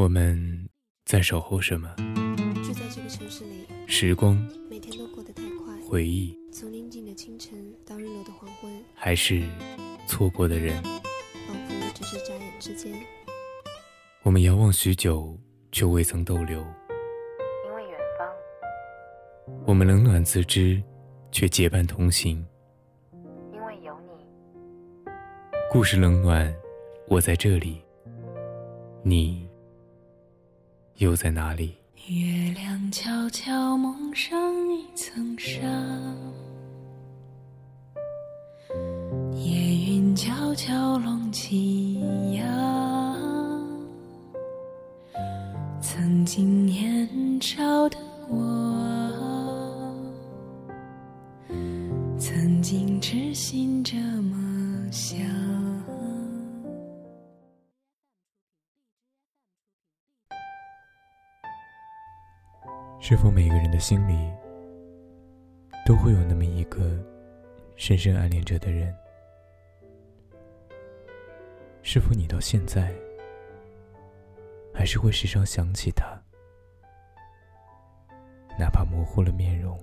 我们在守候什么？住在这个城市里，时光、每天都过得太快。回忆，从宁静的清晨到日落的黄昏，还是错过的人？仿佛只是眨眼之间。我们遥望许久，却未曾逗留。因为远方，我们冷暖自知，却结伴同行。因为有你，故事冷暖，我在这里。你又在哪里？月亮悄悄蒙上一层纱，夜云悄悄拢起呀。曾经年少的我，曾经痴心是否每个人的心里都会有那么一个深深暗恋着的人？是否你到现在还是会时常想起他？哪怕模糊了面容，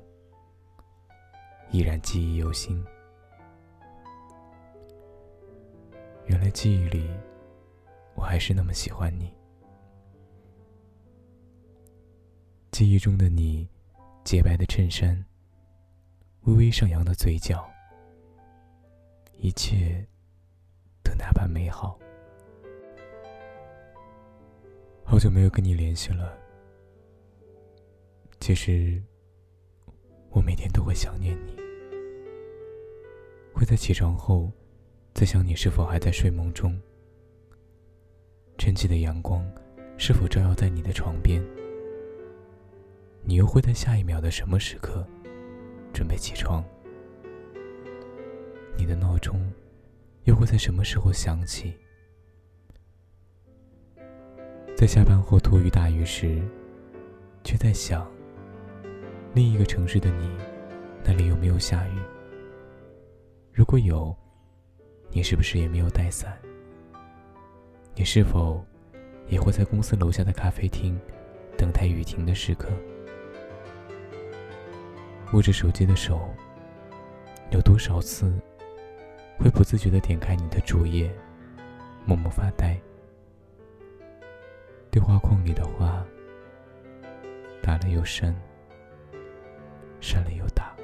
依然记忆犹新。原来记忆里，我还是那么喜欢你。记忆中的你，洁白的衬衫，微微上扬的嘴角，一切都那般美好。好久没有跟你联系了，其实我每天都会想念你，会在起床后在想你是否还在睡梦中，晨起的阳光是否照耀在你的床边。你又会在下一秒的什么时刻准备起床？你的闹钟又会在什么时候响起？在下班后突遇大雨时，却在想：另一个城市的你，那里有没有下雨？如果有，你是不是也没有带伞？你是否也会在公司楼下的咖啡厅等待雨停的时刻？握着手机的手，有多少次会不自觉的点开你的主页，默默发呆？对话框里的话，打了又删，删了又打，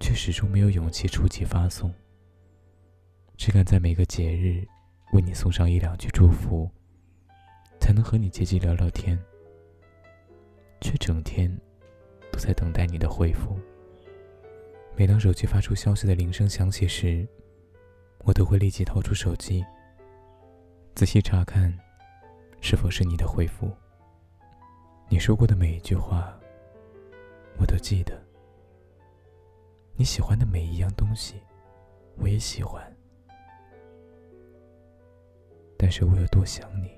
却始终没有勇气触及发送。只敢在每个节日为你送上一两句祝福，才能和你接机聊聊天，却整天。都在等待你的回复。每当手机发出消息的铃声响起时，我都会立即掏出手机，仔细查看，是否是你的回复。你说过的每一句话，我都记得。你喜欢的每一样东西，我也喜欢。但是我有多想你，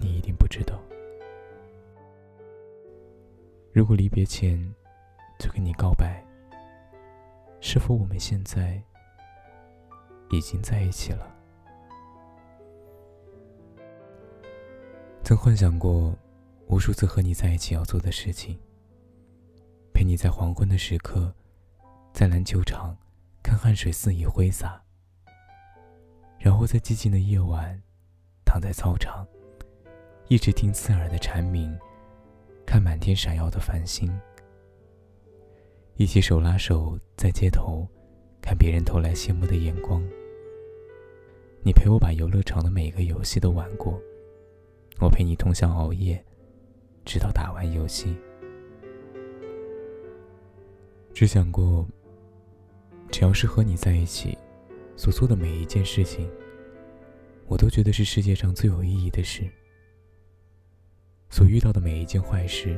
你一定不知道。如果离别前就跟你告白，是否我们现在已经在一起了？曾幻想过无数次和你在一起要做的事情，陪你在黄昏的时刻，在篮球场看汗水肆意挥洒，然后在寂静的夜晚，躺在操场，一直听刺耳的蝉鸣。看满天闪耀的繁星，一起手拉手在街头，看别人投来羡慕的眼光。你陪我把游乐场的每个游戏都玩过，我陪你通宵熬夜，直到打完游戏。只想过，只要是和你在一起，所做的每一件事情，我都觉得是世界上最有意义的事。所遇到的每一件坏事，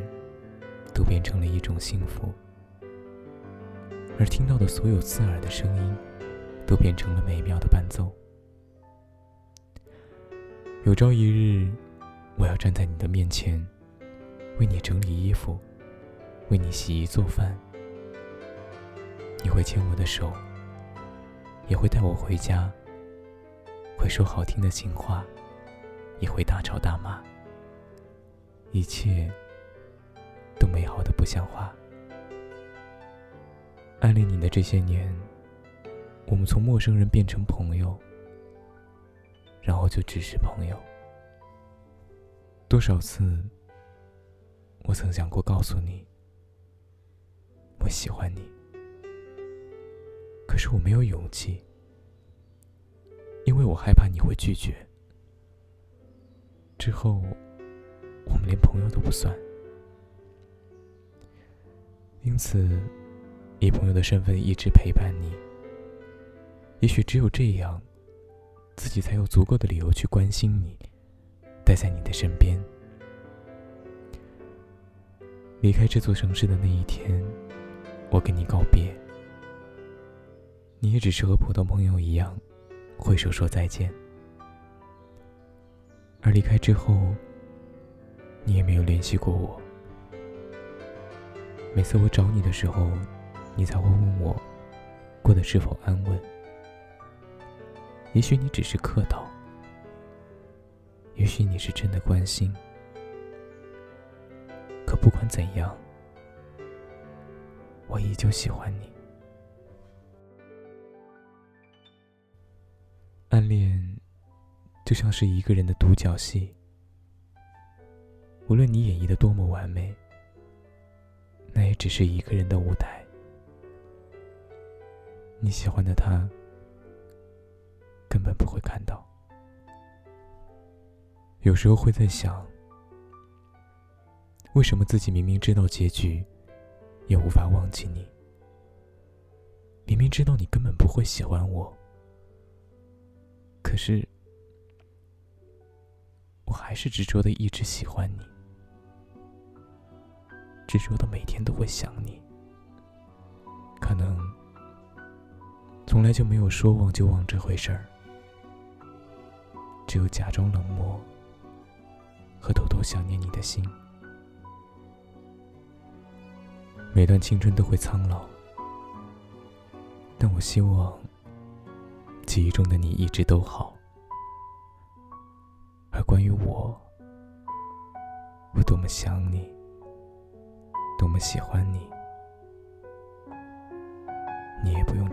都变成了一种幸福；而听到的所有刺耳的声音，都变成了美妙的伴奏。有朝一日，我要站在你的面前，为你整理衣服，为你洗衣做饭。你会牵我的手，也会带我回家，会说好听的情话，也会大吵大骂，一切都美好的不像话。暗恋你的这些年，我们从陌生人变成朋友，然后就只是朋友。多少次，我曾想过告诉你，我喜欢你，可是我没有勇气，因为我害怕你会拒绝。之后，我们连朋友都不算，因此。以朋友的身份一直陪伴你，也许只有这样，自己才有足够的理由去关心你，待在你的身边。离开这座城市的那一天，我跟你告别，你也只是和普通朋友一样，挥手说再见。而离开之后，你也没有联系过我。每次我找你的时候，你才会问我过得是否安稳。也许你只是客套，也许你是真的关心。可不管怎样，我依旧喜欢你。暗恋就像是一个人的独角戏，无论你演绎的多么完美，那也只是一个人的舞台。你喜欢的他，根本不会看到。有时候会在想，为什么自己明明知道结局，也无法忘记你？明明知道你根本不会喜欢我，可是我还是执着的一直喜欢你，执着的每天都会想你。可能。从来就没有说忘就忘这回事儿，只有假装冷漠和偷偷想念你的心。每段青春都会苍老，但我希望记忆中的你一直都好。而关于我，我多么想你，多么喜欢你，你也不用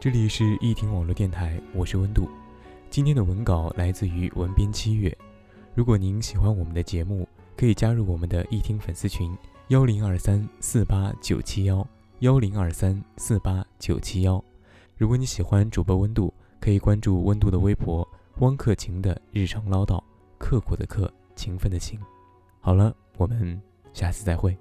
这里是易听网络电台，我是温度。今天的文稿来自于文编七月。如果您喜欢我们的节目，可以加入我们的易听粉丝群幺零二三四八九七幺幺零二三四八九七幺。如果你喜欢主播温度，可以关注温度的微博“汪克勤的日常唠叨”，刻苦的刻，勤奋的勤。好了，我们下次再会。